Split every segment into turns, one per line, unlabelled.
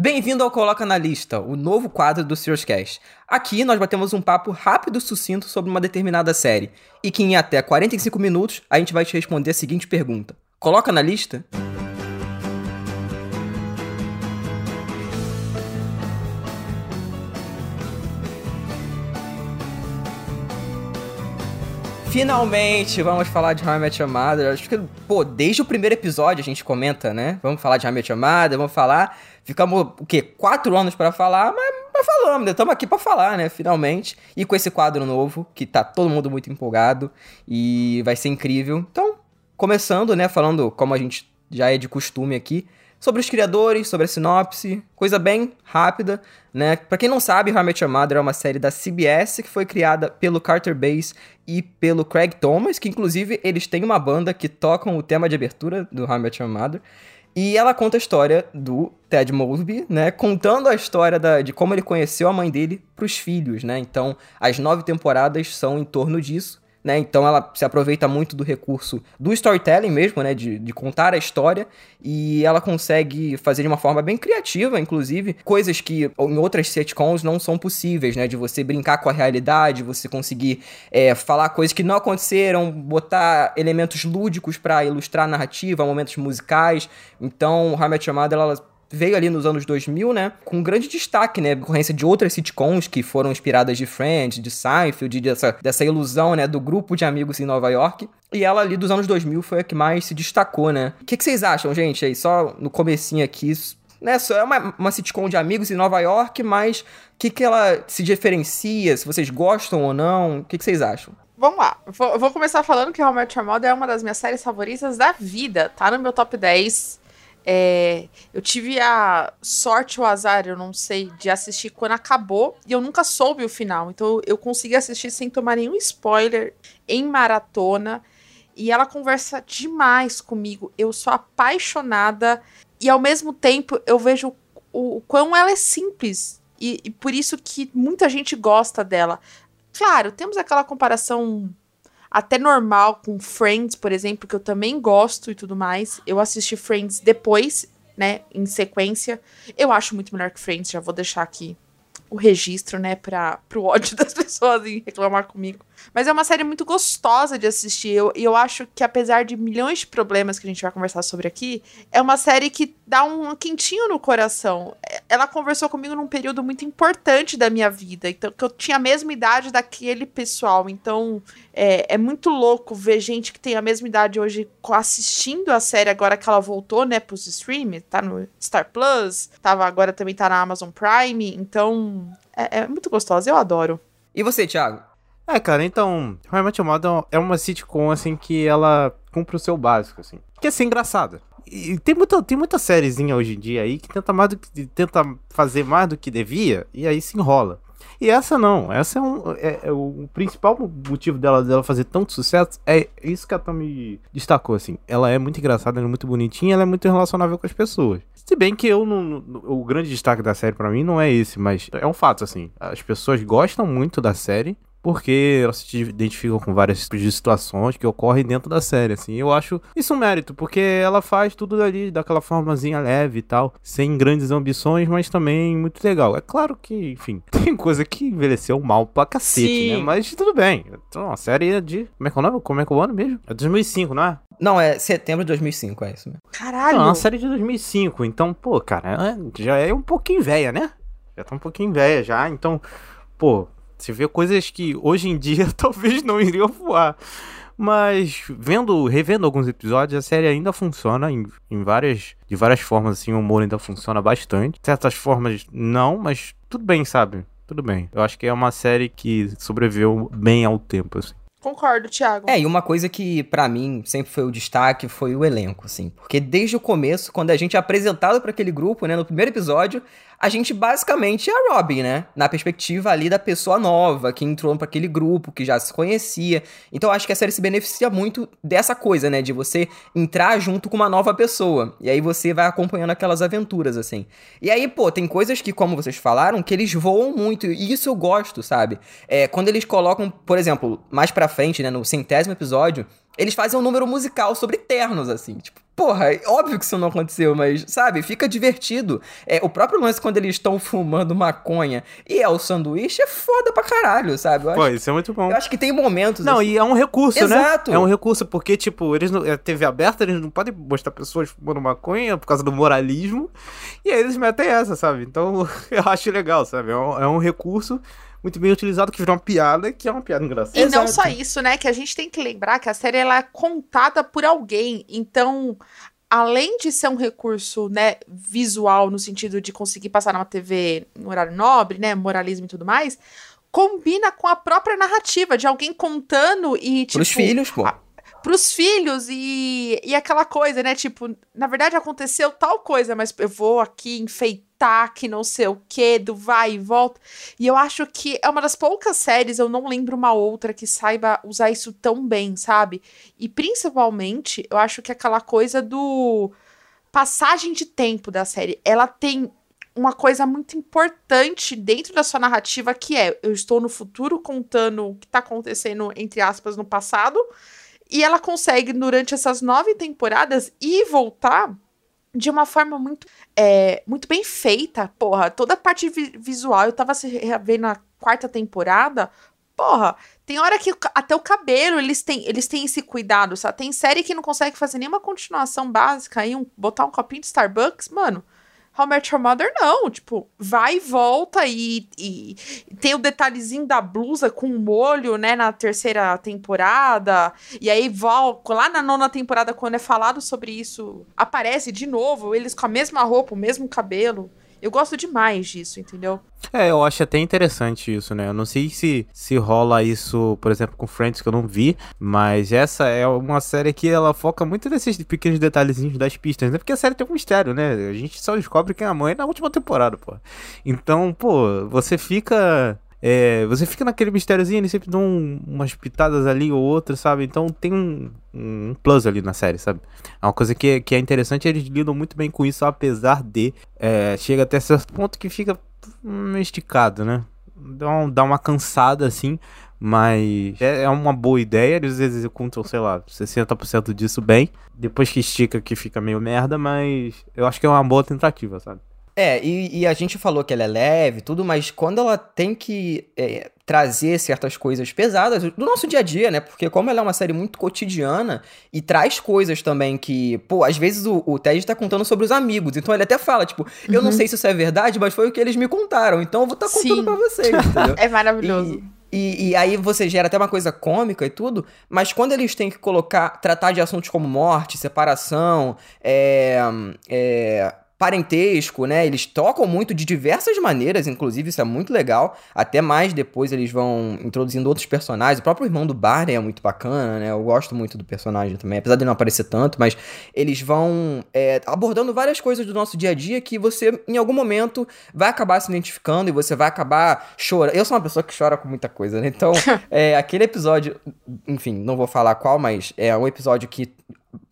Bem-vindo ao Coloca na Lista, o novo quadro do Cast. Aqui nós batemos um papo rápido e sucinto sobre uma determinada série, e que em até 45 minutos a gente vai te responder a seguinte pergunta: Coloca na lista? Finalmente vamos falar de Your Mother. Acho que, pô, desde o primeiro episódio a gente comenta, né? Vamos falar de Your Mother, vamos falar. Ficamos, o quê? Quatro anos para falar, mas, mas falamos, né? Estamos aqui para falar, né? Finalmente. E com esse quadro novo, que tá todo mundo muito empolgado e vai ser incrível. Então, começando, né? Falando como a gente já é de costume aqui sobre os criadores, sobre a sinopse, coisa bem rápida, né? Para quem não sabe, How Your Mother é uma série da CBS que foi criada pelo Carter Bass e pelo Craig Thomas, que inclusive eles têm uma banda que tocam o tema de abertura do How Your Mother. E ela conta a história do Ted Mosby, né? Contando a história da, de como ele conheceu a mãe dele para os filhos, né? Então, as nove temporadas são em torno disso né? Então ela se aproveita muito do recurso do storytelling mesmo, né? De, de contar a história e ela consegue fazer de uma forma bem criativa, inclusive, coisas que em outras sitcoms não são possíveis, né? De você brincar com a realidade, você conseguir é, falar coisas que não aconteceram, botar elementos lúdicos para ilustrar a narrativa, momentos musicais. Então, How I Mother, ela veio ali nos anos 2000, né, com grande destaque, né, decorrência de outras sitcoms que foram inspiradas de Friends, de Seinfeld, dessa, dessa ilusão, né, do grupo de amigos em Nova York. E ela ali dos anos 2000 foi a que mais se destacou, né. O que, que vocês acham, gente, aí, só no comecinho aqui, né, só é uma, uma sitcom de amigos em Nova York, mas o que, que ela se diferencia, se vocês gostam ou não, o que, que vocês acham?
Vamos lá, vou, vou começar falando que How I Met Your Mother é uma das minhas séries favoritas da vida, tá no meu top 10 é, eu tive a sorte ou azar, eu não sei, de assistir quando acabou e eu nunca soube o final. Então eu consegui assistir sem tomar nenhum spoiler, em maratona. E ela conversa demais comigo. Eu sou apaixonada e ao mesmo tempo eu vejo o, o quão ela é simples. E, e por isso que muita gente gosta dela. Claro, temos aquela comparação até normal com Friends, por exemplo, que eu também gosto e tudo mais. Eu assisti Friends depois, né, em sequência. Eu acho muito melhor que Friends, já vou deixar aqui o registro, né, para pro ódio das pessoas em reclamar comigo. Mas é uma série muito gostosa de assistir. E eu, eu acho que, apesar de milhões de problemas que a gente vai conversar sobre aqui, é uma série que dá um quentinho no coração. Ela conversou comigo num período muito importante da minha vida. Então, que eu tinha a mesma idade daquele pessoal. Então, é, é muito louco ver gente que tem a mesma idade hoje assistindo a série agora que ela voltou, né, pros streams. Tá no Star Plus, tava, agora também tá na Amazon Prime. Então, é, é muito gostosa. Eu adoro.
E você, Thiago?
É, cara, então, How I é uma sitcom, assim, que ela cumpre o seu básico, assim. Que é ser engraçada. E tem muita, tem muita sériezinha hoje em dia aí que tenta, mais do que, tenta fazer mais do que devia e aí se enrola. E essa não, essa é, um, é, é, o principal motivo dela, dela fazer tanto sucesso é isso que a Tommy destacou, assim. Ela é muito engraçada, ela é muito bonitinha, ela é muito relacionável com as pessoas. Se bem que eu não, o grande destaque da série para mim não é esse, mas é um fato, assim. As pessoas gostam muito da série, porque elas se identificam com várias tipos de situações que ocorrem dentro da série, assim. Eu acho isso um mérito, porque ela faz tudo ali daquela formazinha leve e tal, sem grandes ambições, mas também muito legal. É claro que, enfim, tem coisa que envelheceu mal pra cacete, né? Sim. né? Mas tudo bem. Então, a série é de... Como é que é o nome? Como é que é o ano mesmo? É 2005, não é?
Não, é setembro de 2005, é isso mesmo.
Caralho!
Não, é uma série de 2005, então, pô, cara, é, já é um pouquinho velha, né? Já tá um pouquinho velha já, então, pô, você vê coisas que hoje em dia talvez não iriam voar. Mas vendo, revendo alguns episódios, a série ainda funciona em, em várias, de várias formas, assim, o humor ainda funciona bastante. De certas formas, não, mas tudo bem, sabe? Tudo bem. Eu acho que é uma série que sobreviveu bem ao tempo, assim.
Concordo, Thiago.
É, e uma coisa que para mim sempre foi o destaque foi o elenco, assim. Porque desde o começo, quando a gente é apresentado para aquele grupo, né, no primeiro episódio, a gente basicamente é a Robin, né? Na perspectiva ali da pessoa nova que entrou para aquele grupo, que já se conhecia. Então acho que a série se beneficia muito dessa coisa, né? De você entrar junto com uma nova pessoa. E aí você vai acompanhando aquelas aventuras, assim. E aí, pô, tem coisas que, como vocês falaram, que eles voam muito. E isso eu gosto, sabe? É, quando eles colocam, por exemplo, mais pra frente, né, no centésimo episódio, eles fazem um número musical sobre ternos, assim. Tipo, porra, é óbvio que isso não aconteceu, mas, sabe, fica divertido. É, o próprio lance quando eles estão fumando maconha e é o sanduíche é foda pra caralho, sabe? Eu
Pô,
acho,
isso é muito bom.
eu acho que tem momentos.
Não,
assim,
e é um recurso,
Exato.
né? É um recurso, porque, tipo, eles não, é TV aberta, eles não podem mostrar pessoas fumando maconha por causa do moralismo. E aí eles metem essa, sabe? Então, eu acho legal, sabe? É um, é um recurso muito bem utilizado que virou uma piada, que é uma piada engraçada.
E não
Exato.
só isso, né? Que a gente tem que lembrar que a série ela é contada por alguém. Então, além de ser um recurso, né, visual no sentido de conseguir passar numa TV no horário nobre, né, moralismo e tudo mais, combina com a própria narrativa de alguém contando e tipo
Pros filhos, pô.
a- pros filhos e, e aquela coisa, né? Tipo, na verdade aconteceu tal coisa, mas eu vou aqui enfeitar que não sei o que, do vai e volta. E eu acho que é uma das poucas séries, eu não lembro uma outra que saiba usar isso tão bem, sabe? E principalmente, eu acho que aquela coisa do passagem de tempo da série, ela tem uma coisa muito importante dentro da sua narrativa que é eu estou no futuro contando o que tá acontecendo entre aspas no passado e ela consegue durante essas nove temporadas ir e voltar de uma forma muito é, muito bem feita, porra. Toda a parte vi- visual, eu tava se revendo na quarta temporada, porra. Tem hora que até o cabelo eles têm, eles têm esse cuidado, sabe? Tem série que não consegue fazer nenhuma continuação básica aí, um, botar um copinho de Starbucks, mano. How I Met Your Mother, não. Tipo, vai e volta e, e tem o detalhezinho da blusa com o molho, né, na terceira temporada. E aí, volta lá na nona temporada, quando é falado sobre isso, aparece de novo, eles com a mesma roupa, o mesmo cabelo. Eu gosto demais disso, entendeu?
É, eu acho até interessante isso, né? Eu não sei se, se rola isso, por exemplo, com Friends, que eu não vi, mas essa é uma série que ela foca muito nesses pequenos detalhezinhos das pistas, né? Porque a série tem um mistério, né? A gente só descobre quem é a mãe na última temporada, pô. Então, pô, você fica. É, você fica naquele mistériozinho, eles sempre dão um- umas pitadas ali ou outras, sabe? Então tem um, um plus ali na série, sabe? É uma coisa que, que é interessante, eles lidam muito bem com isso, apesar de. é, chega até certo ponto que fica meio esticado, né? Dá, um- dá uma cansada assim, mas é, é uma boa ideia. Eles executam, sei lá, 60% disso bem. Depois que estica, que fica meio merda, mas eu acho que é uma boa tentativa, sabe?
É, e, e a gente falou que ela é leve e tudo, mas quando ela tem que é, trazer certas coisas pesadas do nosso dia a dia, né? Porque como ela é uma série muito cotidiana e traz coisas também que, pô, às vezes o, o Ted tá contando sobre os amigos, então ele até fala, tipo, eu não sei se isso é verdade, mas foi o que eles me contaram, então eu vou estar contando
Sim.
pra vocês, entendeu?
É maravilhoso.
E, e, e aí você gera até uma coisa cômica e tudo, mas quando eles têm que colocar, tratar de assuntos como morte, separação, é, é, parentesco, né? Eles tocam muito de diversas maneiras, inclusive isso é muito legal. Até mais depois eles vão introduzindo outros personagens. O próprio irmão do Barney é muito bacana, né? Eu gosto muito do personagem também, apesar de não aparecer tanto, mas eles vão é, abordando várias coisas do nosso dia a dia que você, em algum momento, vai acabar se identificando e você vai acabar chorando. Eu sou uma pessoa que chora com muita coisa, né? Então, é, aquele episódio, enfim, não vou falar qual, mas é um episódio que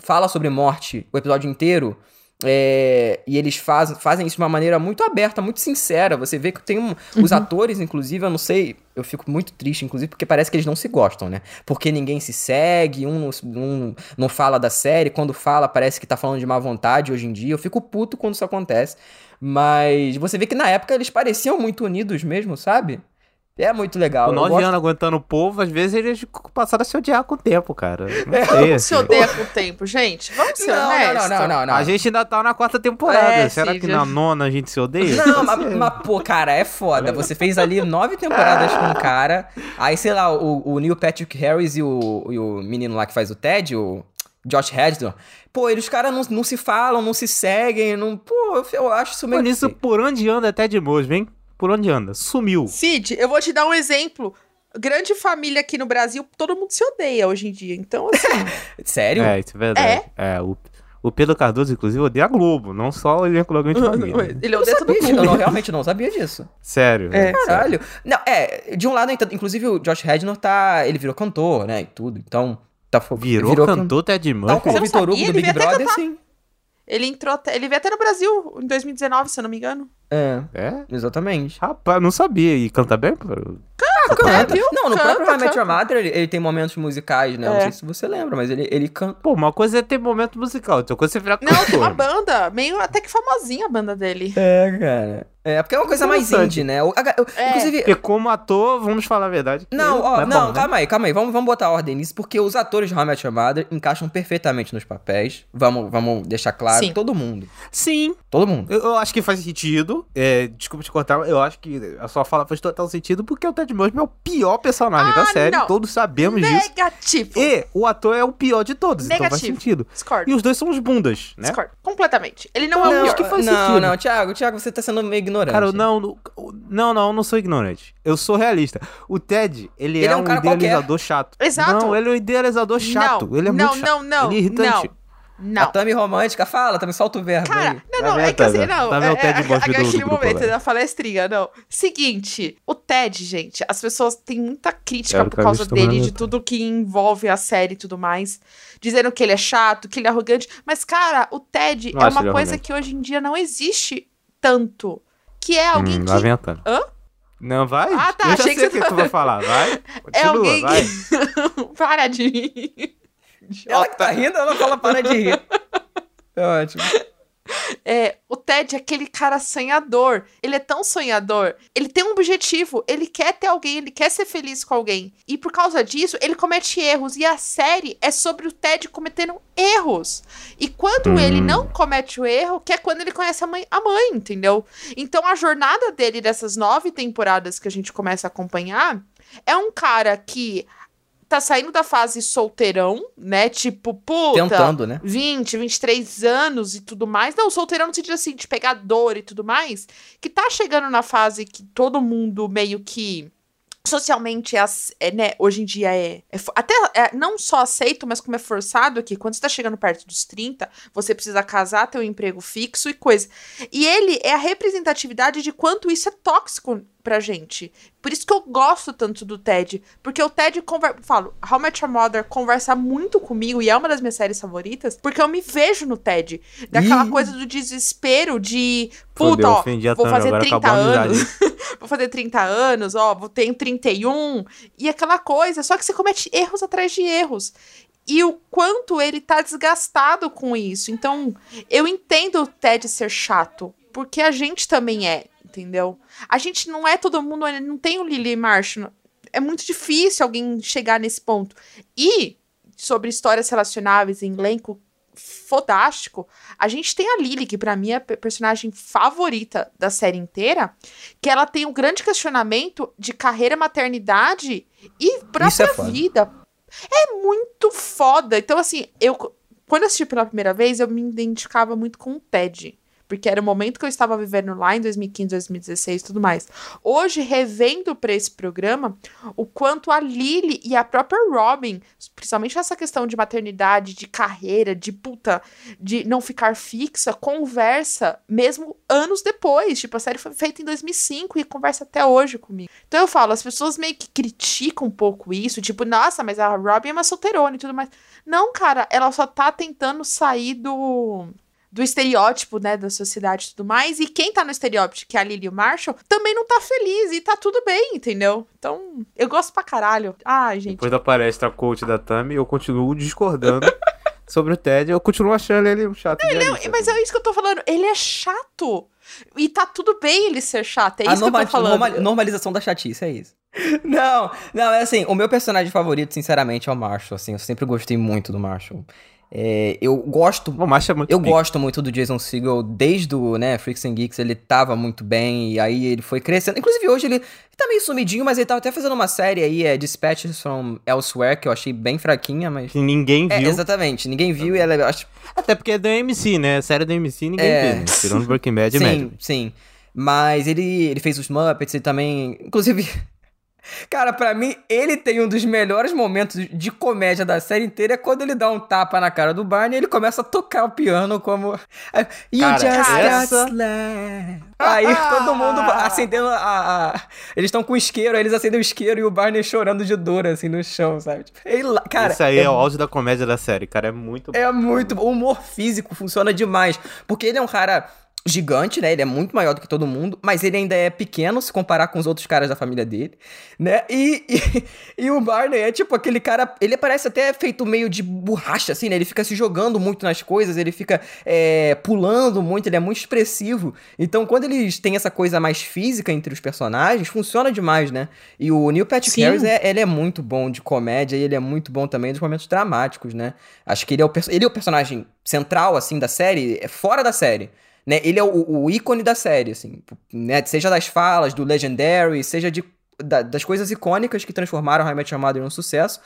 fala sobre morte o episódio inteiro. É, e eles faz, fazem isso de uma maneira muito aberta, muito sincera. Você vê que tem um, os atores, inclusive, eu não sei, eu fico muito triste, inclusive, porque parece que eles não se gostam, né? Porque ninguém se segue, um não, um não fala da série, quando fala parece que tá falando de má vontade hoje em dia. Eu fico puto quando isso acontece. Mas você vê que na época eles pareciam muito unidos mesmo, sabe? É muito legal.
Com nove
gosto-
anos aguentando o povo, às vezes eles passaram a se odiar com o tempo, cara. Não sei,
Como se
assim.
odeia com o tempo, gente? Vamos ser
Não, não,
honestos.
não, não, não, não.
A gente ainda tá na quarta temporada.
É,
Será
sim,
que
já-
na nona a gente se odeia?
Não, mas, mas, pô, cara, é foda. Você fez ali nove temporadas com o cara. Aí, sei lá, o, o Neil Patrick Harris e o, e o menino lá que faz o Ted, o Josh Hadley. Pô, eles, caras não, não se falam, não se seguem. Não, pô, eu, eu acho isso meio.
Por isso, por onde anda até de Mosby, hein? Por onde anda? Sumiu.
Cid, eu vou te dar um exemplo. Grande família aqui no Brasil, todo mundo se odeia hoje em dia. Então, assim,
Sério?
É, isso é verdade. É, o, o Pedro Cardoso, inclusive, odeia a Globo, não só o elenco da Grande Família.
ele odeia todo
disso, eu
mundo.
não, realmente não sabia disso.
Sério.
É.
Caralho. Não, é, de um lado, então, inclusive o Josh Hadner tá. Ele virou cantor, né? E tudo. Então. Tá,
Virou,
can-
cantor Ted
Tal
Murphy.
o
não
Vitor Hugo do Big Brother, sim.
Ele entrou até, ele veio até no Brasil em 2019, se eu não me engano.
É,
É?
exatamente.
Rapaz, não sabia. E canta bem, pô?
Canta.
viu?
Não, no
Canta,
próprio How I Met
canta.
Your Mother, ele, ele tem momentos musicais, né? Não
É.
sei se você lembra, mas ele, ele canta.
Pô, uma coisa é ter momento musical, outra coisa é você virar
Não, tem uma
cantor.
banda, meio até que famosinha a banda dele.
É, cara. É, porque é uma coisa mais indie, né? A- eu-
É.
Inclusive,
Porque como ator, vamos falar a verdade.
Não, ó,
é
não,
bom, né?
calma aí, calma aí. Vamos, vamos botar ordem nisso, porque os atores de How I Met Your Mother encaixam perfeitamente nos papéis. Vamos, vamos deixar claro.
Sim.
Todo mundo.
Sim,
Todo mundo.
eu, eu acho que faz sentido. É, desculpa te cortar, eu acho que a sua fala faz total sentido, porque o Ted Mosby é o pior personagem
Ah,
da série,
não.
todos sabemos disso.
Negativo.
E o ator é o pior de todos, então faz
Negativo.
sentido.
Discordo.
E os dois são os bundas, né?
Discordo. Completamente. Ele não, é o
Não,
pior.
acho que faz
não,
sentido.
não, Thiago, Thiago, você tá sendo meio ignorante.
Cara, não, não, não, não, eu não sou ignorante. Eu sou realista. O Ted, ele,
Ele
é,
é um
um,
cara
idealizador chato.
Exato.
Não, ele é um idealizador chato.
Não,
ele é
não,
muito chato.
não, não,
Ele é irritante.
não.
A
Não.
Tami romântica, fala, também solta o verbo
Cara,
aí.
não,
Tá
não,
vendo,
é que assim,
tá
não.
Tá vendo o
é,
Ted
é,
Mosby do-
aquele momento
agora.
da palestrinha, não. Seguinte, o Ted, gente, as pessoas têm muita crítica
Quero
por
que a
causa dele, de tudo que envolve a série e tudo mais. Dizendo que ele é chato, que ele é arrogante. Mas, cara, o Ted
Não
é uma coisa
arrogante.
que hoje em dia não existe tanto. Que é alguém
Hum,
que. Hã?
Não, vai?
Ah, tá,
Eu já
achei
sei
que
o que
você
tu vai falar. Vai.
é
Continua,
alguém
vai.
que. Para de rir.
Ela que tá rindo, ela fala para de rir. É ótimo.
É, o Ted é aquele cara sonhador. Ele é tão sonhador. Ele tem um objetivo. Ele quer ter alguém, ele quer ser feliz com alguém. E por causa disso, ele comete erros. E a série é sobre o Ted cometendo erros. E quando
Hum.
ele não comete o erro, que é quando ele conhece a mãe, a mãe, entendeu? Então a jornada dele dessas nove temporadas que a gente começa a acompanhar é um cara que tá saindo da fase solteirão, né? Tipo, puta.
Tentando, né?
20, 23 anos e tudo mais. Não, solteirão no sentido assim, de pegador e tudo mais. Que tá chegando na fase que todo mundo meio que socialmente é, é, né, hoje em dia é, é até é, não só aceito, mas como é forçado aqui, quando você tá chegando perto dos 30, você precisa casar, ter um emprego fixo e coisa. E ele é a representatividade de quanto isso é tóxico pra gente. Por isso que eu gosto tanto do Ted, porque o Ted conversa, falo, How Met Your Mother conversa muito comigo e é uma das minhas séries favoritas, porque eu me vejo no Ted, daquela
Ih.
coisa do desespero de puta, ó, vou fazer
agora
30
acabou a amizade.
anos. vou fazer 30 anos, ó, vou tenho 31 e aquela coisa, só que você comete erros atrás de erros. E o quanto ele tá desgastado com isso. Então, eu entendo o Ted ser chato, porque a gente também é, entendeu? A gente não é todo mundo, não tem o Lily Marshall. É muito difícil alguém chegar nesse ponto. E sobre histórias relacionáveis em elenco fodástico, a gente tem a Lily, que pra mim é a pe- personagem favorita da série inteira, que ela tem um grande questionamento de carreira, maternidade e própria
é
vida. É muito foda. Então, assim, eu quando eu assisti pela primeira vez, eu me identificava muito com o Ted. Porque era o momento que eu estava vivendo lá em 2015, 2016 e tudo mais. Hoje, revendo pra esse programa, o quanto a Lily e a própria Robin, principalmente essa questão de maternidade, de carreira, de puta, de não ficar fixa, conversa mesmo anos depois. Tipo, a série foi feita em 2005 e conversa até hoje comigo. Então eu falo, as pessoas meio que criticam um pouco isso, tipo, nossa, mas a Robin é uma solteirona e tudo mais. Não, cara, ela só tá tentando sair do do estereótipo, né, da sociedade e tudo mais. E quem tá no estereótipo, que é a Lily e o Marshall, também não tá feliz e tá tudo bem, entendeu? Então, eu gosto pra caralho. Ai, gente.
Depois da palestra coach da Tami, eu continuo discordando sobre o Ted. Eu continuo achando ele um chato.
Não,
idealista,
mas
assim.
é isso que eu tô falando. Ele é chato. E tá tudo bem ele ser chato. É
a
isso que eu tô falando.
norma- normalização da chatice, é isso. Não, não, é assim, o meu personagem favorito, sinceramente, é o Marshall, assim, eu sempre gostei muito do Marshall. É, eu gosto
O é muito
Eu
pica.
gosto muito do Jason Segel, desde o, né, Freaks and Geeks, ele tava muito bem, e aí ele foi crescendo. Inclusive, hoje ele tá meio sumidinho, mas ele tava até fazendo uma série aí, é Dispatches from Elsewhere, que eu achei bem fraquinha, mas...
Que ninguém
É,
viu.
exatamente, ninguém viu e ela, acho,
Até porque é da MC, né? Série da MC ninguém
É.
vê, né? Tirando Breaking Bad e
sim,
médio.
sim. Mas ele, ele fez os Muppets e também, inclusive... Cara, pra mim, ele tem um dos melhores momentos de comédia da série inteira é quando ele dá um tapa na cara do Barney e ele começa a tocar o piano como. You
Cara,
just
essa-.
Aí todo mundo acendendo a. a- Eles estão com isqueiro, aí eles acendem o isqueiro e o Barney chorando de dor, assim, no chão, sabe? Tipo, ele cara,
Isso aí é,
é
o auge da comédia da série, cara. É muito
é muito. O humor físico funciona demais. Porque ele é um cara. Gigante, né? Ele é muito maior do que todo mundo, mas ele ainda é pequeno se comparar com os outros caras da família dele, né? E, e, e, o Barney é tipo aquele cara. Ele parece até feito meio de borracha, assim, né? Ele fica se jogando muito nas coisas, ele fica é, pulando muito, ele é muito expressivo. Então, quando eles têm essa coisa mais física entre os personagens, funciona demais, né? E o Neil Patrick Harris, é, ele é muito bom de comédia e ele é muito bom também dos momentos dramáticos, né? Acho que ele é o, ele é o personagem central, assim, da série, é fora da série né? Ele é o, o, ícone da série, assim, né? Seja das falas, do Legendary, seja de, da, das coisas icônicas que transformaram Met Your Mother em um sucesso.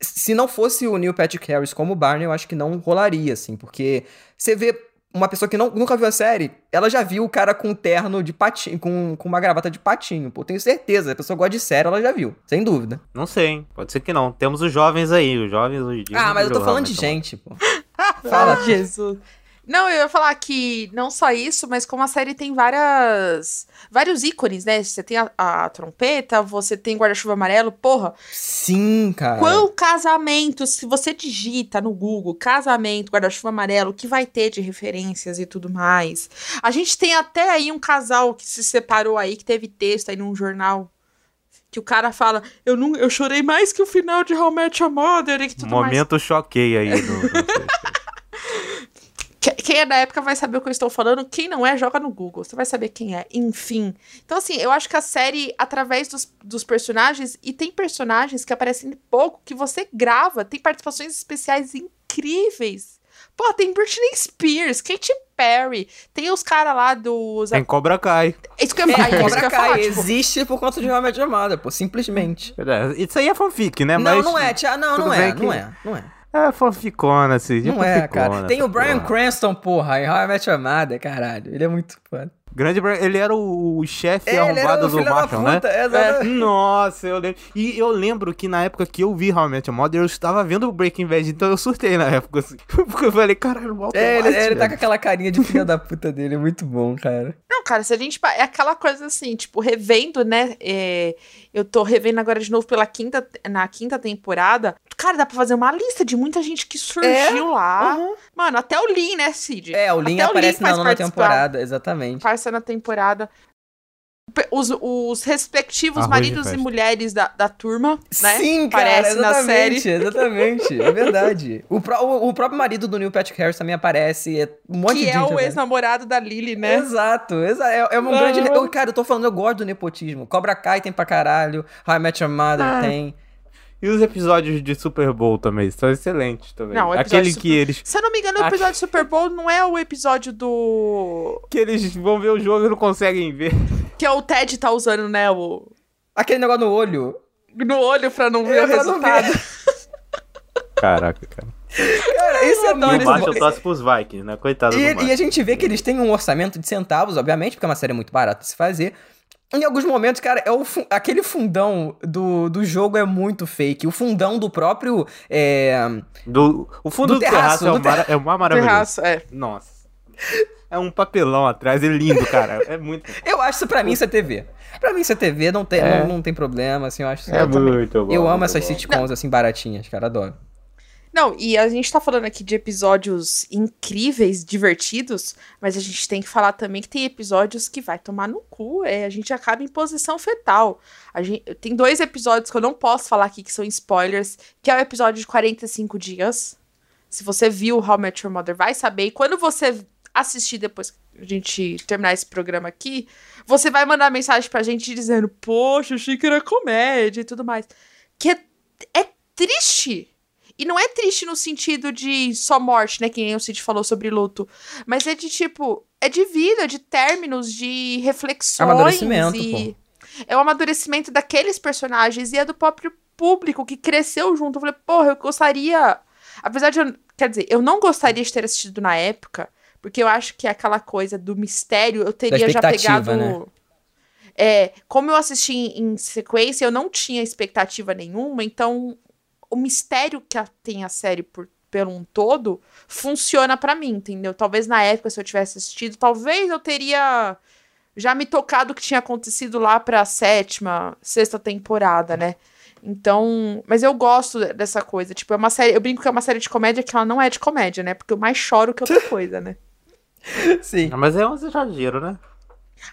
Se não fosse o Neil Patrick Harris como Barney, eu acho que não rolaria, assim, porque você vê uma pessoa que não, nunca viu a série, ela já viu o cara com um terno de patinho, com, com uma gravata de patinho. Pô, tenho certeza. A pessoa gosta de série, ela já viu, sem dúvida.
Não sei, hein? Pode ser que não. Temos os jovens aí, os jovens hoje em dia.
Ah, mas eu tô falando de gente, pô.
Fala, Jesus. Não, eu ia falar que não só isso, mas como a série tem várias vários ícones, né? Você tem a, a trompeta, você tem guarda-chuva amarelo, porra.
Sim, cara.
Qual casamento, se você digita no Google casamento, guarda-chuva amarelo, o que vai ter de referências e tudo mais. A gente tem até aí um casal que se separou aí, que teve texto aí num jornal que o cara fala, eu não, eu chorei mais que o final de How Met Your Mother e tudo
Momento
mais.
choquei aí. No, no
quem é da época vai saber o que eu estou falando. Quem não é, joga no Google. Você vai saber quem é. Enfim. Então, assim, eu acho que a série, através dos, dos personagens, e tem personagens que aparecem pouco, que você grava, tem participações especiais incríveis. Pô, tem Britney Spears, Katy Perry, tem os caras lá dos.
Tem Cobra Kai.
Isso que eu falar. É, Cobra Kai falar, tipo... existe por conta de Realmente Amada, pô, simplesmente.
Isso aí é fanfic, né?
Não, Mas, não é, tia. Não, não é, que... não é, não é.
É fanficona, assim.
Não é, cara. Tem o Brian Cranston, porra, em How I Met Your Mother, caralho. Ele é muito foda.
Grande ele era o, chefe é, arrombado do Marshall, né? É, nossa, eu lembro. E eu lembro que na época que eu vi How I Met Your Mother, eu estava vendo o Breaking Bad, então eu surtei na época, assim. Porque eu falei, caralho, o Walter
É, ele, ele tá com aquela carinha de filha da puta dele, é muito bom, cara.
Não, cara, se a gente. É aquela coisa assim, tipo, revendo, né? É, eu tô revendo agora de novo pela quinta, na quinta temporada. Cara, dá pra fazer uma lista de muita gente que surgiu é? lá. Uhum. Mano, até o Lin, né, Cid?
É, o Lin aparece na nona temporada, exatamente.
Passa na temporada. Os, os respectivos Arroz maridos e mulheres da, da turma, né?
Sim, cara, aparece na série. Exatamente, é verdade. O, pro, o, o, próprio marido do Neil Patrick Harris também aparece, é um monte
que
de
é o ex-namorado da Lily, né?
Exato, exa é, é um grande... Eu, cara, eu tô falando, eu gosto do nepotismo. Cobra Kai tem pra caralho, How I Met Your Mother ah. tem...
E os episódios de Super Bowl também são excelentes também. Não, Aquele
Super...
que eles.
Se eu não me engano, o episódio de Super Bowl não é o episódio do.
Que eles vão ver o jogo e não conseguem ver.
Que é o Ted tá usando, né? O.
Aquele negócio no olho.
No olho pra não ver é, o resultado. Ver.
Caraca, cara.
Cara, isso é tão...
Embaixo eu torço pros Vikings, né? Coitado
e,
do
E a gente vê que eles têm um orçamento de centavos, obviamente, porque é uma série muito barata de se fazer. Em alguns momentos, cara, é o aquele fundão do, do jogo é muito fake. O fundão do próprio. É...
Do, o fundo do, do terraço, terraço, é, do é uma maravilha. Terraço,
é.
Nossa. É um papelão atrás, é lindo, cara. É muito.
eu acho isso pra mim isso é TV. Pra mim isso é TV, não tem, é. não, não tem problema, assim, eu acho.
É muito bom.
Eu amo essas bom. sitcoms, assim, baratinhas, cara, adoro.
Não, e a gente tá falando aqui de episódios incríveis, divertidos, mas a gente tem que falar também que tem episódios que vai tomar no cu, é, a gente acaba em posição fetal. A gente, tem dois episódios que eu não posso falar aqui que são spoilers, que é o episódio de 45 dias. Se você viu How I Met Your Mother, vai saber. E quando você assistir depois que a gente terminar esse programa aqui, você vai mandar mensagem pra gente dizendo, poxa, achei que era comédia e tudo mais. Que é, é triste e não é triste no sentido de só morte, né? Que nem o Cid falou sobre luto. Mas é de tipo. É de vida, de términos, de reflexões.
Amadurecimento,
e...
pô.
É o amadurecimento daqueles personagens e é do próprio público que cresceu junto. Eu falei, porra, eu gostaria. Apesar de eu. Quer dizer, eu não gostaria de ter assistido na época, porque eu acho que é aquela coisa do mistério eu teria já pegado. Né? É, como eu assisti em, em sequência, eu não tinha expectativa nenhuma, então o mistério que a, tem a série por, pelo um todo funciona para mim, entendeu? Talvez na época, se eu tivesse assistido, talvez eu teria já me tocado o que tinha acontecido lá pra sétima, sexta temporada, né? Então, mas eu gosto dessa coisa. Tipo, é uma série. Eu brinco que é uma série de comédia que ela não é de comédia, né? Porque eu mais choro que outra coisa, né?
Sim.
Mas é um exagero, né?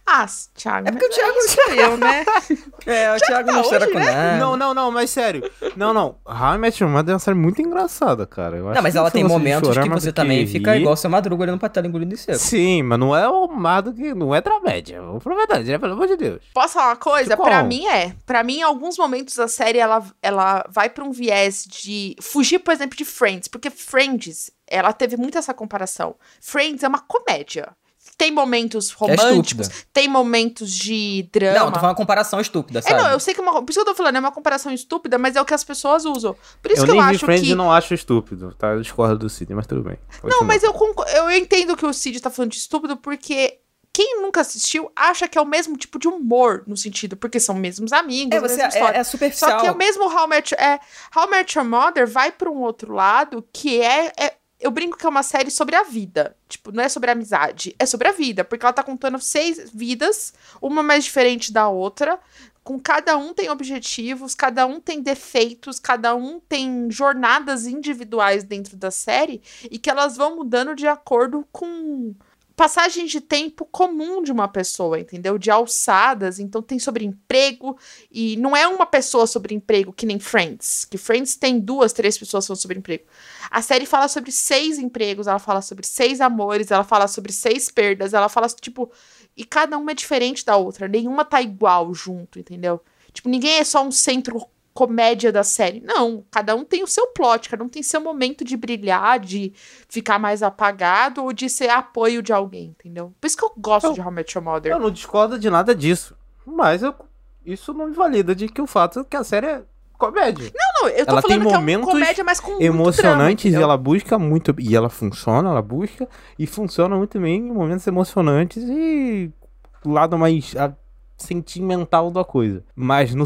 Ah, Thiago.
É porque o
mas
Thiago-
sou eu, né?
É, o Thiago não
tá
cheira
hoje,
com
né?
nada.
Não, não, não, mas sério. Não, não. How I Met Your Mother é uma série muito engraçada, cara. Eu acho
Não, mas
que
ela tem momentos
chorar
que você também
que
fica
rir.
igual seu madruga olhando pra tela engolindo em seco.
Sim, mas não é o Mado que. Não é dramédia. Vamos pra verdade, né? Pelo amor de Deus.
Posso falar uma coisa?
Tipo
Pra mim é. Pra mim, em alguns momentos da série, ela, ela vai pra um viés de fugir, por exemplo, de Friends. Porque Friends, ela teve muito essa comparação. Friends é uma comédia. Tem momentos românticos,
estúpida.
tem momentos de drama.
Não, tô falando uma comparação estúpida,
É,
sabe?
não, eu sei que é uma, por isso que eu tô falando, é uma comparação estúpida, mas é o que as pessoas usam. Por isso
eu
que eu acho
Friends
que.
e não acho estúpido, tá? Eu discordo do Sidney, mas tudo bem.
Não, mas eu, eu entendo que o Cid tá falando de estúpido porque quem nunca assistiu acha que é o mesmo tipo de humor, no sentido, porque são mesmos amigos,
É, você
mesma história.
é, é superficial.
Só que o mesmo How Met, é, How Met Your Mother vai pra um outro lado que é, é- Eu brinco que é uma série sobre a vida. Tipo, não é sobre a amizade, é sobre a vida. Porque ela tá contando seis vidas, uma mais diferente da outra. Com cada um tem objetivos, cada um tem defeitos, cada um tem jornadas individuais dentro da série e que elas vão mudando de acordo com passagem de tempo comum de uma pessoa, entendeu? De alçadas, então tem sobre emprego e não é uma pessoa sobre emprego que nem Friends, que Friends tem duas, três pessoas falando sobre emprego. A série fala sobre seis empregos, ela fala sobre seis amores, ela fala sobre seis perdas, ela fala tipo e cada uma é diferente da outra, nenhuma tá igual junto, entendeu? Tipo, ninguém é só um centro comédia da série. Não, cada um tem o seu plot, cada um tem seu momento de brilhar, de ficar mais apagado ou de ser apoio de alguém, entendeu? Por isso que eu gosto
Eu-
de How I Met Your Mother.
Eu não discordo de nada disso. Mas eu- isso não invalida de que o fato é que a série é comédia.
Não, eu tô
ela tem
falando que é
momentos
uma comédia, mas com
emocionantes
drama,
e ela busca muito. E ela funciona, ela busca. E funciona muito bem em momentos emocionantes e lado mais ah, sentimental da coisa. Mas no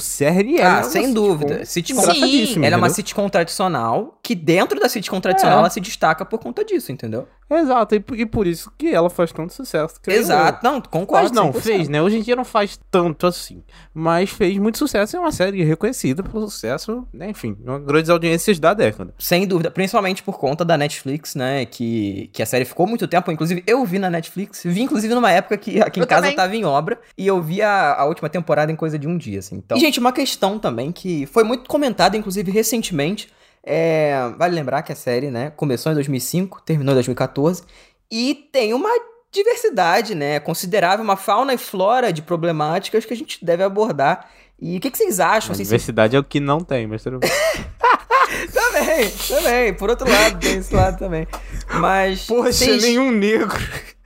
ela
Ah,
é uma
sem dúvida. Sitcom-
engraçadíssima,
Ela é uma sitcom tradicional, que dentro da sitcom tradicional
É.
ela se destaca por conta disso, entendeu?
Exato, e, por- e por isso que ela faz tanto sucesso. creio eu.
Exato. Não, concordo.
Mas não,
100%.
fez, né? Hoje em dia não faz tanto assim. Mas fez muito sucesso é uma série reconhecida pelo sucesso, né? Enfim, uma grandes audiências da década.
Sem dúvida, principalmente por conta da Netflix, né? Que, que a série ficou muito tempo. Inclusive, eu vi na Netflix. Vi, inclusive, numa época que aqui em
Eu
casa
também.
tava em obra. E eu vi a, a última temporada em coisa de um dia, assim. Então... E, gente, uma questão também que foi muito comentada, inclusive, recentemente. É... Vale lembrar que a série, né? Começou em 2005, terminou em 2014. E tem uma diversidade, né? Considerável, uma fauna e flora de problemáticas que a gente deve abordar. E o que, que vocês acham?
A
assim, se-
diversidade é o que não tem, mas tudo bem.
Também, também. Por outro lado, tem esse lado também. Mas. vocês-
nenhum negro.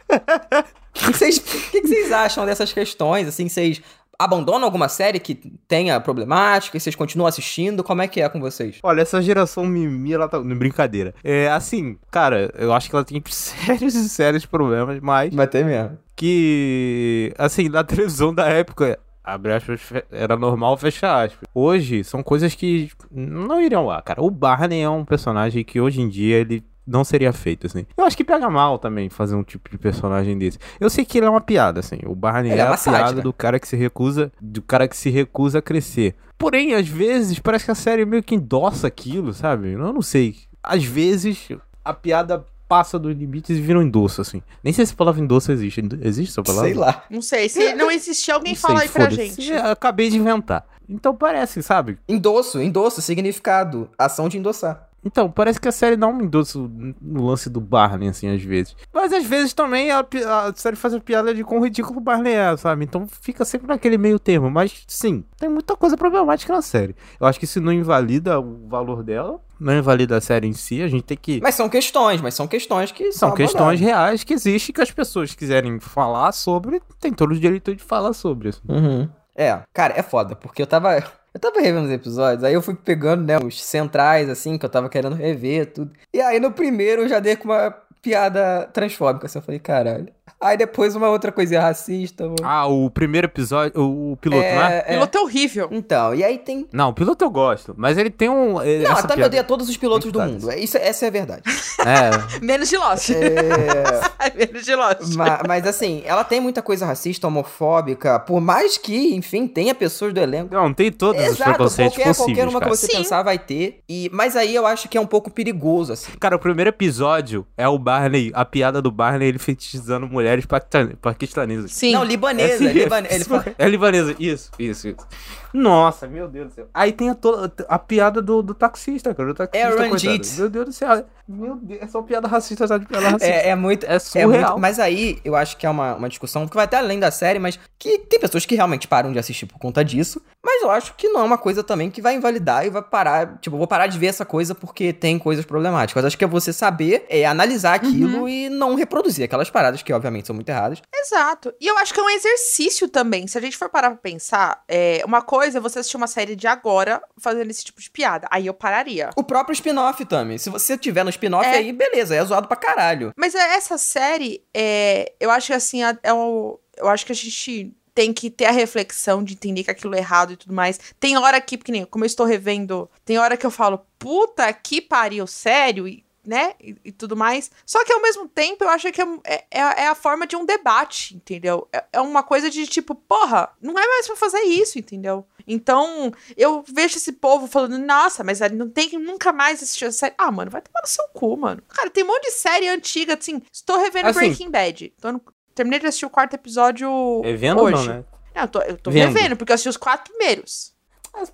O que, que vocês, que, que vocês acham dessas questões? Assim, vocês abandonam alguma série que tenha problemática e vocês continuam assistindo? Como é que é com vocês?
Olha, essa geração mimimi, ela tá. Brincadeira. É assim, cara, eu acho que ela tem sérios e sérios problemas, mas
Vai ter mesmo.
que, assim, na televisão da época, abre aspas, era normal fechar aspas. Hoje, são coisas que não iriam lá, cara. O Barney é um personagem que hoje em dia ele não seria feito, assim. Eu acho que pega mal também fazer um tipo de personagem desse. Eu sei que ele é uma piada, assim. O Barney
Ele
é,
é
a piada do cara que se recusa, do cara que se recusa a crescer. Porém, às vezes, parece que a série meio que endossa aquilo, sabe? Eu não sei. Às vezes, a piada passa dos limites e vira um endosso, assim. Nem sei se a palavra endosso existe. Existe essa palavra?
Sei lá.
Não sei, se não existir, alguém
Não
fala
sei,
aí pra gente.
Eu acabei de inventar. Então parece, sabe?
Endosso, endosso, significado. Ação de endossar.
Então, parece que a série dá um endosso no lance do Barney, assim, às vezes. Mas às vezes também a, a série faz a piada de quão ridículo o Barney é, sabe? Então fica sempre naquele meio termo. Mas sim, tem muita coisa problemática na série. Eu acho que isso não invalida o valor dela, não invalida a série em si. A gente tem que.
Mas são questões, mas são questões que
São
são
questões reais que existem que as pessoas quiserem falar sobre, tem todo o direito de falar sobre isso.
Uhum. É, cara, é foda, porque eu tava. Eu tava revendo os episódios, aí eu fui pegando, né, os centrais, assim, que eu tava querendo rever, tudo. E aí no primeiro eu já dei com uma piada transfóbica, assim, eu falei, caralho. Aí depois uma outra coisa racista. mano.
Ah, o primeiro episódio, o, o piloto, é?
É, é.
Piloto é horrível.
Então, e aí tem.
Não, o piloto eu gosto, mas ele tem um.
Não,
essa
a Tami
piada-
odeia todos os pilotos do mundo. É, Isso, essa é a verdade.
É,
Menos de Lost.
É,
Menos de Lost.
ma- mas assim, ela tem muita coisa racista, homofóbica. Por mais que, enfim, tenha pessoas do elenco.
não, tem todos os
Exato,
preconceitos
qualquer,
possíveis,
qualquer uma
cara.
que você
Sim.
pensar vai ter. E, mas aí eu acho que é um pouco perigoso, assim.
Cara, o primeiro episódio é o Barney, a piada do Barney, ele fetichizando mulheres paquistan- paquistanesas.
Sim.
Não, libanesa.
É,
libane- ele fala-
é libanesa, isso, isso, isso. Nossa, meu Deus do céu. Aí tem a, to- a piada do, do taxista, cara. O taxista,
É. Ranjit.
Meu Deus do céu. Meu Deus, é só piada racista, sabe? Piada racista.
É, é muito.
É
É
surreal.
muito, mas aí eu acho que é uma, uma discussão que vai até além da série, mas que tem pessoas que realmente param de assistir por conta disso. Mas eu acho que não é uma coisa também que vai invalidar e vai parar. Tipo, eu vou parar de ver essa coisa porque tem coisas problemáticas. Acho que é você saber, é, analisar aquilo e não reproduzir aquelas paradas que, obviamente, são muito erradas.
Exato. E eu acho que é um exercício também. Se a gente for parar pra pensar, é, uma coisa é você assistir uma série de agora fazendo esse tipo de piada. Aí eu pararia.
O próprio spin-off também. Se você tiver no spin-off
É.
aí, beleza, é zoado pra caralho.
Mas é- essa série, é, eu acho que assim, é o, eu acho que a gente tem que ter a reflexão de entender que aquilo é errado e tudo mais. Tem hora que, porque nem como eu estou revendo, tem hora que eu falo, puta que pariu, sério, e, né? E, e tudo mais. Só que ao mesmo tempo eu acho que é, é, é a forma de um debate, entendeu? É, é uma coisa de tipo, porra, não é mais pra fazer isso, entendeu? Então, eu vejo esse povo falando, nossa, mas não tem que nunca mais assistir essa série. Ah, mano, vai tomar no seu cu, mano. Cara, tem um monte de série antiga, assim. Estou revendo
Assim.
Breaking Bad. Tô no- terminei de assistir o quarto episódio
É vendo
hoje.
não, né?
Não, eu tô, eu tô
Vendo.
revendo, porque eu assisti os quatro primeiros.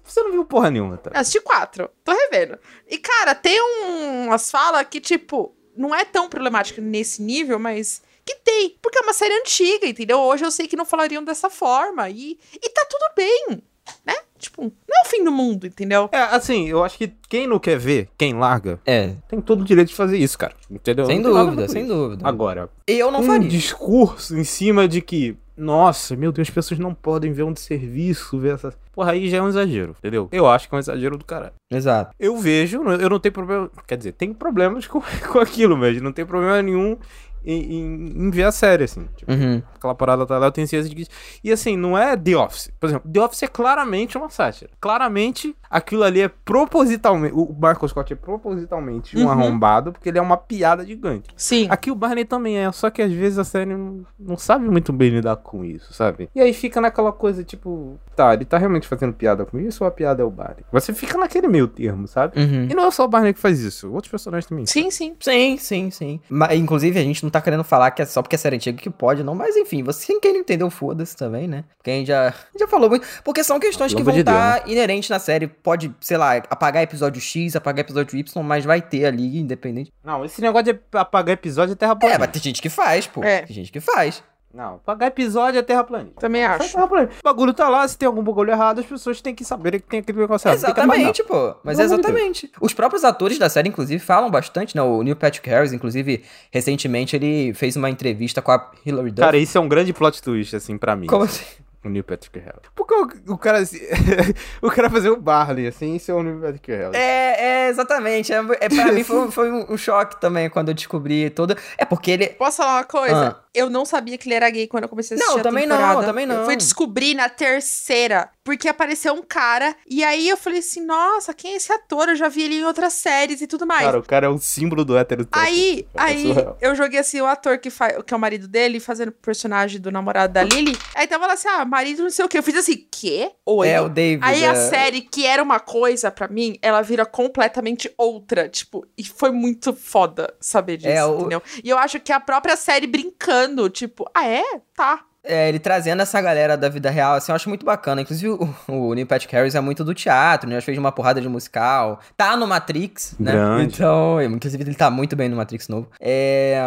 Você não viu porra nenhuma, tá?
Eu assisti quatro. Tô revendo. E, cara, tem um- umas falas que, tipo, não é tão problemática nesse nível, mas que tem. Porque é uma série antiga, entendeu? Hoje eu sei que não falariam dessa forma. E, e tá tudo bem, né? Tipo, não é o fim do mundo, entendeu?
É, assim, eu acho que quem não quer ver, quem larga,
É,
tem todo o direito de fazer isso, cara. Entendeu?
sem dúvida, sem
isso.
dúvida.
Agora,
Eu não
um
faria.
discurso em cima de que, nossa, meu Deus, as pessoas não podem ver um serviço, ver essa. Porra, aí já é um exagero, entendeu? Eu acho que é um exagero do caralho.
Exato.
Eu vejo, eu não tenho problema. Quer dizer, tem problemas com, com aquilo, mas não tem problema nenhum em, em, em ver a série, assim. Tipo,
Uhum.
aquela parada tá lá, eu tenho ciência de que. E assim, não é The Office. Por exemplo, The Office é claramente uma sátira. Claramente, aquilo ali é propositalmente. O Marcos Scott é propositalmente um
Uhum.
arrombado, porque ele é uma piada gigante.
Sim.
Aqui o Barney também é, só que às vezes a série não, não sabe muito bem lidar com isso, sabe? E aí fica naquela coisa, tipo, tá, ele tá realmente fazendo piada com isso ou a piada é o Barney? Você fica naquele meio termo, sabe?
Uhum.
E não é só o Barney que faz isso, outros personagens também.
Sim, sim.
Sim, sim, sim. Mas, inclusive, a gente não tá querendo falar que é só porque é série antiga que pode, não. Mas enfim, você quem não entendeu, foda-se também, né? A gente já, já falou muito. Porque são questões que vão estar inerentes na série. Pode, sei lá, apagar episódio X, apagar episódio Y, mas vai ter ali, independente.
Não, esse negócio de apagar episódio é
É,
terraplanista.
mas tem gente que faz, pô.
É.
Tem gente que faz.
Não, apagar episódio é terraplanista.
Também acho.
terraplanista. O bagulho tá lá, se tem algum bagulho errado, as pessoas têm que saber que tem aquele negócio errado.
Exatamente, pô. Mas
de
exatamente. Os próprios atores da série, inclusive, falam bastante, né? O Neil Patrick Harris, inclusive, recentemente ele fez uma entrevista com a Hilary Duff.
Cara, isso é um grande plot twist, assim, pra mim.
Como assim?
O Neil Patrick Harris. Porque o, o cara... assim, o cara fazer o Barley, assim, isso é o Neil Patrick Harris.
É, é, exatamente. É, é, pra mim foi, foi um, um choque também quando eu descobri todo. É porque ele.
Posso falar uma coisa?
Ah.
Eu não sabia que ele era gay quando eu comecei a assistir
Não,
a
também não,
temporada.
também não.
Eu fui descobrir na terceira, porque apareceu um cara, e aí eu falei assim, nossa, quem é esse ator? Eu já vi ele em outras séries e tudo mais.
Cara, o cara é o símbolo do hétero
Aí,
É
aí
surreal.
eu joguei assim, o ator que, faz, que é o marido dele, fazendo o personagem do namorado da Lily. Aí tava lá assim, ah, marido não sei o quê. Eu fiz assim, quê? Oi?
É, o David.
Aí a
é-
série, que era uma coisa pra mim, ela vira completamente outra. Tipo, e foi muito foda saber disso,
É, o-
entendeu? E eu acho que a própria série brincando, tipo, ah, é? Tá.
É, ele trazendo essa galera da vida real, assim, eu acho muito bacana. Inclusive, o, o Neil Patrick Harris é muito do teatro, né? Já fez uma porrada de musical. Tá no Matrix, né?
Grande.
Então, inclusive, ele tá muito bem no Matrix novo. É,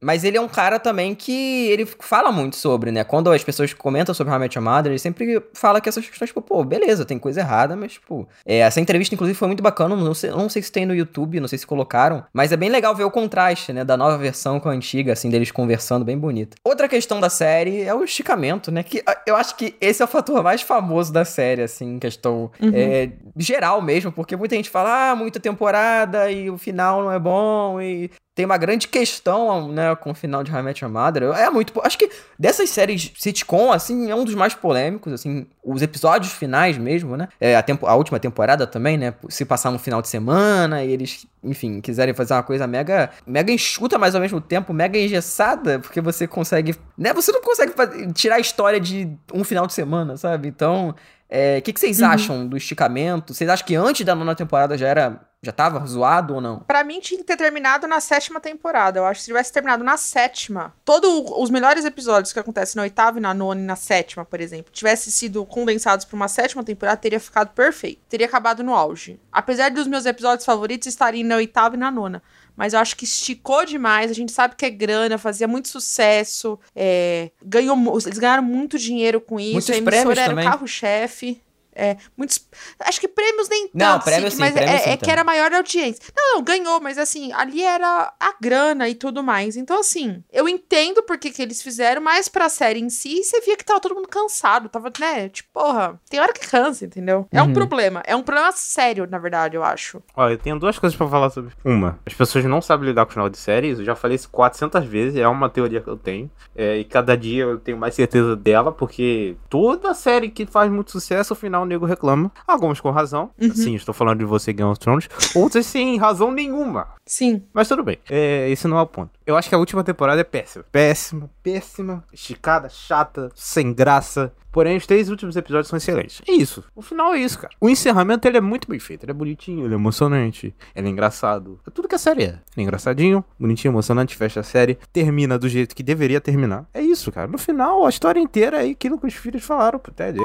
mas ele é um cara também que ele fala muito sobre, né? Quando as pessoas comentam sobre How I Met Your Mother, ele sempre fala que essas questões, tipo, pô, beleza, tem coisa errada, mas, tipo... É, essa entrevista, inclusive, foi muito bacana. Não sei, não sei se tem no YouTube, não sei se colocaram. Mas é bem legal ver o contraste, né? Da nova versão com a antiga, assim, deles conversando, bem bonito. Outra questão da série é o esticamento, né? Que ah, eu acho que esse é o fator mais famoso da série, assim, questão
Uhum.
é, geral mesmo, porque muita gente fala, ah, muita temporada e o final não é bom e... tem uma grande questão, né, com o final de I Met Your Mother. É muito. Acho que dessas séries sitcom, assim, é um dos mais polêmicos, assim. Os episódios finais mesmo, né? É, a, tempo, a última temporada também, né? Se passar no final de semana e eles, enfim, quiserem fazer uma coisa mega, mega enxuta, mas ao mesmo tempo mega engessada, porque você consegue. Né? Você não consegue fazer, tirar a história de um final de semana, sabe? Então. O é, que, que vocês uhum. acham do esticamento? Vocês acham que antes da nona temporada já era já tava zoado ou não?
Para mim tinha que ter terminado na sétima temporada. Eu acho que se tivesse terminado na sétima, todos os melhores episódios que acontecem na oitava e na nona e na sétima, por exemplo, tivesse sido condensados para uma sétima temporada, teria ficado perfeito. Teria acabado no auge. Apesar dos meus episódios favoritos estarem na oitava e na nona mas eu acho que esticou demais. A gente sabe que é grana, fazia muito sucesso, é, ganhou, eles ganharam muito dinheiro com isso. Muitos
a emissora era
também. o carro-chefe. É, muitos. Acho que prêmios nem tanto.
Não, prêmio sim,
mas
prêmio
é,
sim,
é que era maior audiência. Não, não, ganhou, mas assim, ali era a grana e tudo mais. Então, assim, eu entendo porque que eles fizeram, mas pra série em si, você via que tava todo mundo cansado. Tava, né? Tipo, porra, tem hora que cansa, entendeu? É um uhum. problema. É um problema sério, na verdade, eu acho.
Ó, eu tenho duas coisas pra falar sobre. Uma, as pessoas não sabem lidar com o final de séries. Eu já falei isso 400 vezes, é uma teoria que eu tenho. É, e cada dia eu tenho mais certeza dela, porque toda série que faz muito sucesso, o final o nego reclama. Alguns com razão. Uhum. Sim, estou falando de você, Game of Thrones. Outras sem razão nenhuma.
Sim.
Mas tudo bem. É, esse não é o ponto. Eu acho que a última temporada é péssima. Péssima, péssima. Esticada, chata, sem graça. Porém, os três últimos episódios são excelentes. É isso. O final é isso, cara. O encerramento, ele é muito bem feito. Ele é bonitinho, ele é emocionante. Ele é engraçado. É tudo que a série é. Ele é engraçadinho, bonitinho, emocionante, fecha a série. Termina do jeito que deveria terminar. É isso, cara. No final, a história inteira é aquilo que os filhos falaram pro Ted.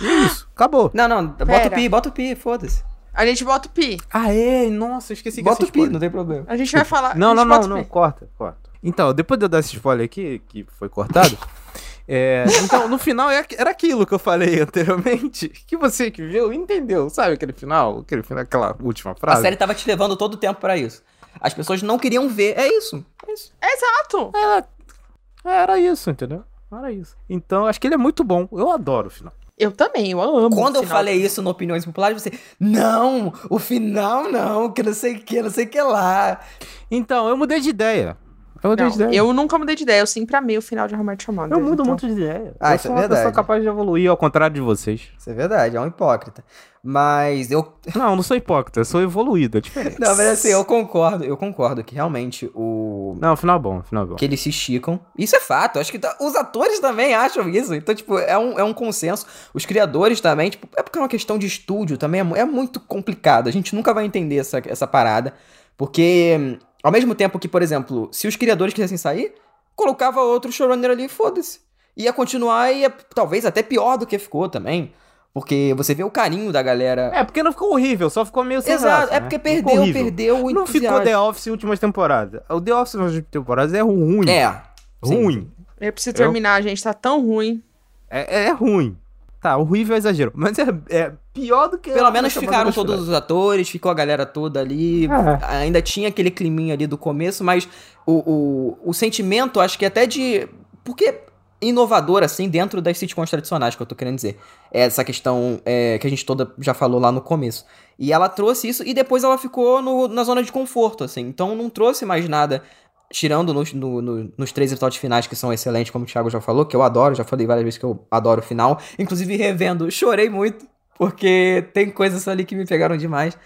É isso. Acabou.
Não, não. Bota Pera. o pi, bota o pi, foda-se.
A gente bota o pi.
Ah, é? Nossa, eu esqueci que
Bota o pi, não tem problema.
A gente vai falar.
Não, não, não, não. Corta, corta. Então, depois de eu dar esse spoiler aqui, que foi cortado. É, então, no final é era aquilo que eu falei anteriormente, que você que viu entendeu, sabe aquele final, aquele final, aquela última frase.
A série tava te levando todo o tempo para isso. As pessoas não queriam ver, é isso. É isso.
Exato.
Era, era isso, entendeu? Era isso. Então, acho que ele é muito bom. Eu adoro o final.
Eu também, eu amo.
Quando eu falei isso no Opiniões Populares, você, não, o final não, que não sei o que, não sei o que lá.
Então, eu mudei de ideia. Eu mudei
não,
de ideia.
Eu nunca mudei de ideia, eu sempre amei o final de Much Your
Eu mudo então. muito de ideia.
Ah,
eu
isso é verdade. Eu
sou capaz de evoluir ao contrário de vocês.
Isso é verdade, é um hipócrita. Mas eu.
Não, não sou hipócrita, eu sou evoluído, é diferente.
Não, mas assim, eu concordo, eu concordo que realmente o.
Não, o final é bom, o final é bom.
Que eles se esticam. Isso é fato, acho que tá... os atores também acham isso. Então, tipo, é um, é um consenso. Os criadores também, tipo, é porque é uma questão de estúdio também, é, é muito complicado. A gente nunca vai entender essa, essa parada. Porque, ao mesmo tempo que, por exemplo, se os criadores quisessem sair, colocava outro showrunner ali e foda-se. Ia continuar e ia, talvez até pior do que ficou também. Porque você vê o carinho da galera.
É, porque não ficou horrível, só ficou meio sem
Exato, é porque perdeu, perdeu o
Não ficou The Office últimas temporadas. O The Office últimas temporadas é ruim.
É.
Ruim.
Eu preciso terminar, gente, tá tão ruim.
É, é ruim. Tá, horrível é exagero. Mas é, é pior do que.
Pelo menos ficaram todos os atores, ficou a galera toda ali. É. Ainda tinha aquele climinha ali do começo, mas o, o, o sentimento, acho que até de. Porque inovador, assim, dentro das sitcoms tradicionais, que eu tô querendo dizer. É essa questão é, que a gente toda já falou lá no começo. E ela trouxe isso e depois ela ficou no, na zona de conforto, assim. Então não trouxe mais nada, tirando nos, no, no, nos três episódios finais, que são excelentes, como o Thiago já falou, que eu adoro, já falei várias vezes que eu adoro o final. Inclusive, revendo, chorei muito, porque tem coisas ali que me pegaram demais.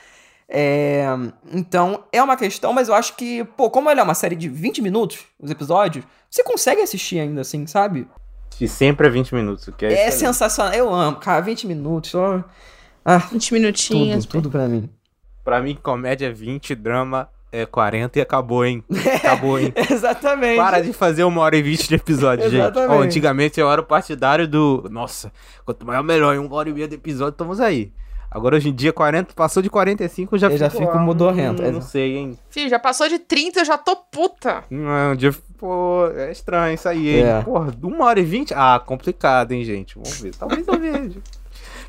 É, então, é uma questão, mas eu acho que, pô, como ela é uma série de 20 minutos, os episódios, você consegue assistir ainda assim, sabe?
E sempre é 20 minutos, que é,
é sensacional. Eu amo, cara, 20 minutos, só.
Ah, 20 minutinhos.
Tudo, tudo pra mim.
Pra mim, comédia é 20, drama é 40 e acabou, hein? Acabou, hein?
Exatamente.
Para de fazer uma hora e vinte de episódio,
Exatamente.
gente. antigamente eu era o partidário do. Nossa, quanto maior melhor, em uma hora e meia de episódio, estamos aí. Agora hoje em dia, 40, passou de 45, já
eu já fico ah, modorrento.
Não, não sei, hein?
Filho, já passou de 30, eu já tô puta.
Não, dia, pô, é estranho isso aí, hein? É. Porra, uma hora e vinte? Ah, complicado, hein, gente? Vamos ver. Talvez eu veja.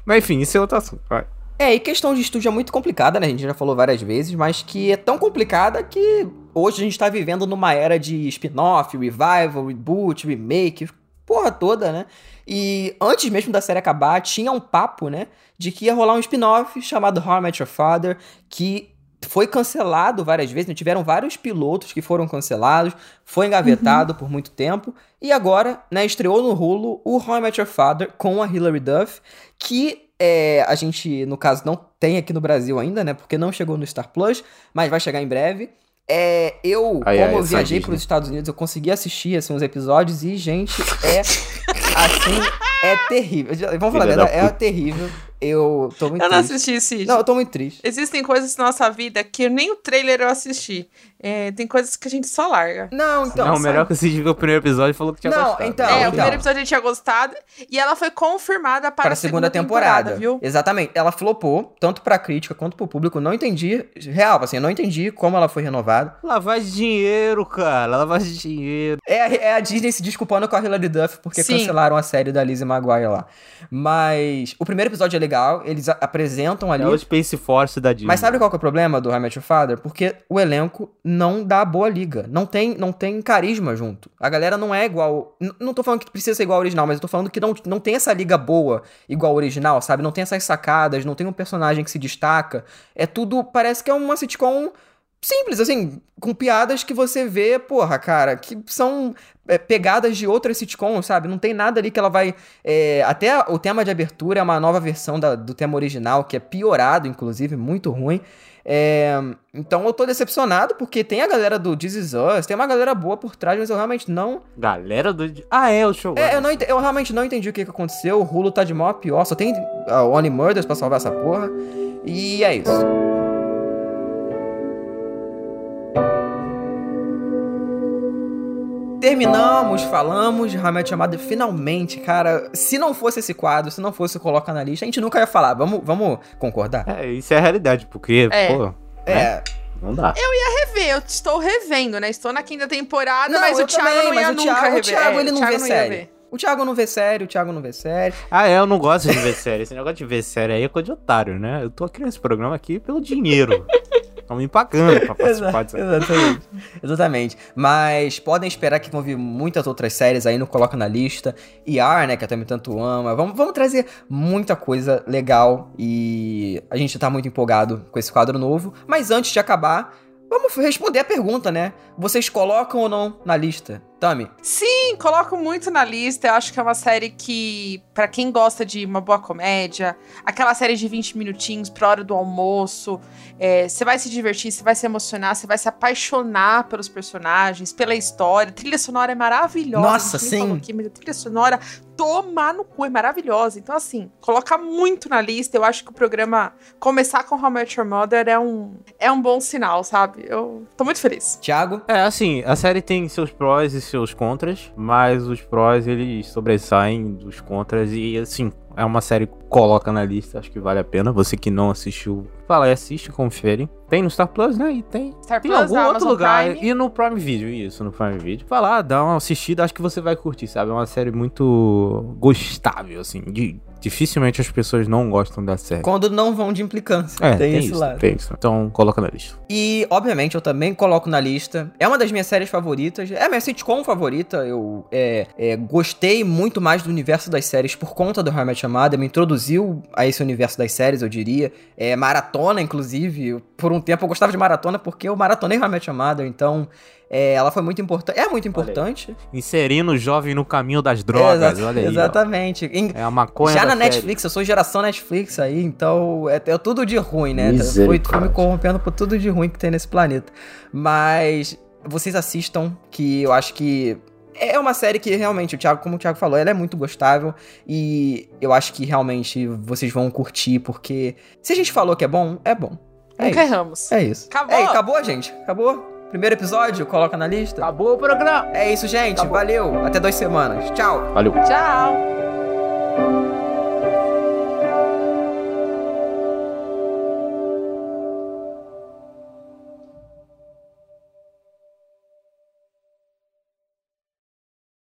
mas enfim, isso é outro assunto. Vai.
É, e questão de estúdio é muito complicada, né? A gente já falou várias vezes, mas que é tão complicada que hoje a gente tá vivendo numa era de spin-off, revival, reboot, remake, porra toda, né? E antes mesmo da série acabar, tinha um papo, né? De que ia rolar um spin-off chamado How I Met Your Father, que foi cancelado várias vezes, né? tiveram vários pilotos que foram cancelados, foi engavetado uhum. por muito tempo, e agora, né, estreou no Hulu o How I Met Your Father com a Hilary Duff, que é, a gente, no caso, não tem aqui no Brasil ainda, né, porque não chegou no Star Plus, mas vai chegar em breve. É, eu, ai, como ai, eu viajei para os Estados Unidos, eu consegui assistir assim, uns episódios e, gente, é assim, é terrível. Vamos falar a verdade, é terrível. Eu tô muito
Eu
não
assisti, Cid.
Não, eu tô muito triste.
Existem coisas na nossa vida que nem o trailer eu assisti. É, tem coisas que a gente só larga.
Não, então.
Não, melhor que o viu o primeiro episódio e falou que tinha não, gostado.
Então,
é,
então.
o primeiro episódio a gente tinha gostado e ela foi confirmada para, para a segunda, segunda temporada, temporada, viu?
Exatamente. Ela flopou, tanto pra crítica quanto pro público. Não entendi. Real, assim, eu não entendi como ela foi renovada.
Lavagem de dinheiro, cara. Lavagem de dinheiro.
É, é a Disney se desculpando com a Hilary Duff porque Sim. cancelaram a série da Lizzie Maguire lá. Mas o primeiro episódio é legal, eles apresentam ali. É
o Space Force da Disney.
Mas sabe qual que é o problema do Your Father? Porque o elenco não dá boa liga. Não tem, não tem carisma junto. A galera não é igual. não tô falando que precisa ser igual ao original, mas eu tô falando que não, não tem essa liga boa igual ao original, sabe? Não tem essas sacadas, não tem um personagem que se destaca. É tudo. Parece que é uma sitcom simples, assim, com piadas que você vê, porra, cara, que são é, pegadas de outras sitcoms, sabe? Não tem nada ali que ela vai. É, até o tema de abertura é uma nova versão da, do tema original, que é piorado, inclusive, muito ruim. É, então eu tô decepcionado porque tem a galera do This Is Us, tem uma galera boa por trás, mas eu realmente não.
Galera do. Ah, é, o show.
É, eu, não ent... eu realmente não entendi o que, que aconteceu. O Hulu tá de a pior, só tem uh, Only Murders pra salvar essa porra. E é isso. Terminamos, falamos de Hamlet chamado finalmente, cara. Se não fosse esse quadro, se não fosse Coloca na lista, a gente nunca ia falar. Vamos, vamos concordar?
É, isso é a realidade, porque, é. pô.
É. Né?
Não dá.
Eu ia rever, eu estou revendo, né? Estou na quinta temporada, não, mas o Thiago também, não ia nunca Thiago, rever.
O Thiago, é, ele não vê série. O Thiago não vê série, o Thiago não vê série.
Ah, é, eu não gosto de ver série. Esse negócio de ver série aí é coisa de otário, né? Eu tô aqui nesse programa aqui pelo dinheiro. Estão me pagando pra participar disso.
Exatamente. Exatamente. Mas podem esperar que vão vir muitas outras séries aí no Coloca na Lista. ER, né, que a também tanto ama. Vamos, vamos trazer muita coisa legal e a gente tá muito empolgado com esse quadro novo. Mas antes de acabar, vamos responder a pergunta, né? Vocês colocam ou não na lista? Tami?
Sim, coloco muito na lista. Eu acho que é uma série que, para quem gosta de uma boa comédia, aquela série de 20 minutinhos pra hora do almoço, é, você é, vai se divertir, você vai se emocionar, você vai se apaixonar pelos personagens, pela história. A trilha sonora é maravilhosa.
Nossa, sim.
Aqui, mas a trilha sonora tomar no cu, é maravilhosa. Então, assim, colocar muito na lista. Eu acho que o programa começar com How Much Your Mother é um, é um bom sinal, sabe? Eu tô muito feliz.
Thiago?
É, assim, a série tem seus prós e seus contras, mas os prós eles sobressaem dos contras e assim, é uma série que coloca na lista, acho que vale a pena. Você que não assistiu, fala e assiste, confere. Tem no Star Plus, né? E tem,
Star
tem
Plus,
algum outro
Amazon
lugar.
Prime.
E no Prime Video, isso, no Prime Video. Vai lá, dá uma assistida, acho que você vai curtir, sabe? É uma série muito gostável, assim, de dificilmente as pessoas não gostam da série.
Quando não vão de implicância.
É, tem, tem esse isso, lado. Tem isso. Então, coloca na lista.
E, obviamente, eu também coloco na lista. É uma das minhas séries favoritas. É a minha sitcom favorita. Eu é, é, gostei muito mais do universo das séries por conta do How I Met Your Mother. Me introduziu a esse universo das séries, eu diria. É, maratona, inclusive. Por um tempo eu gostava de maratona porque eu maratonei How I Met Your Mother. Então, é, ela foi muito importante. É muito importante.
Inserindo o jovem no caminho das drogas.
Exa
olha aí.
Exatamente.
Em, é a maconha.
Já na série. Netflix, eu sou geração Netflix aí, então é, é tudo de ruim, né? Foi, foi me corrompendo por tudo de ruim que tem nesse planeta. Mas vocês assistam, que eu acho que é uma série que realmente, o Thiago, como o Thiago falou, ela é muito gostável e eu acho que realmente vocês vão curtir, porque se a gente falou que é bom, é bom. É
Nunca erramos.
É isso.
Acabou.
É, acabou, gente. Acabou. Primeiro episódio, coloca na lista.
Acabou o programa.
É isso, gente.
Acabou.
Valeu. Até duas semanas. Tchau.
Valeu.
Tchau.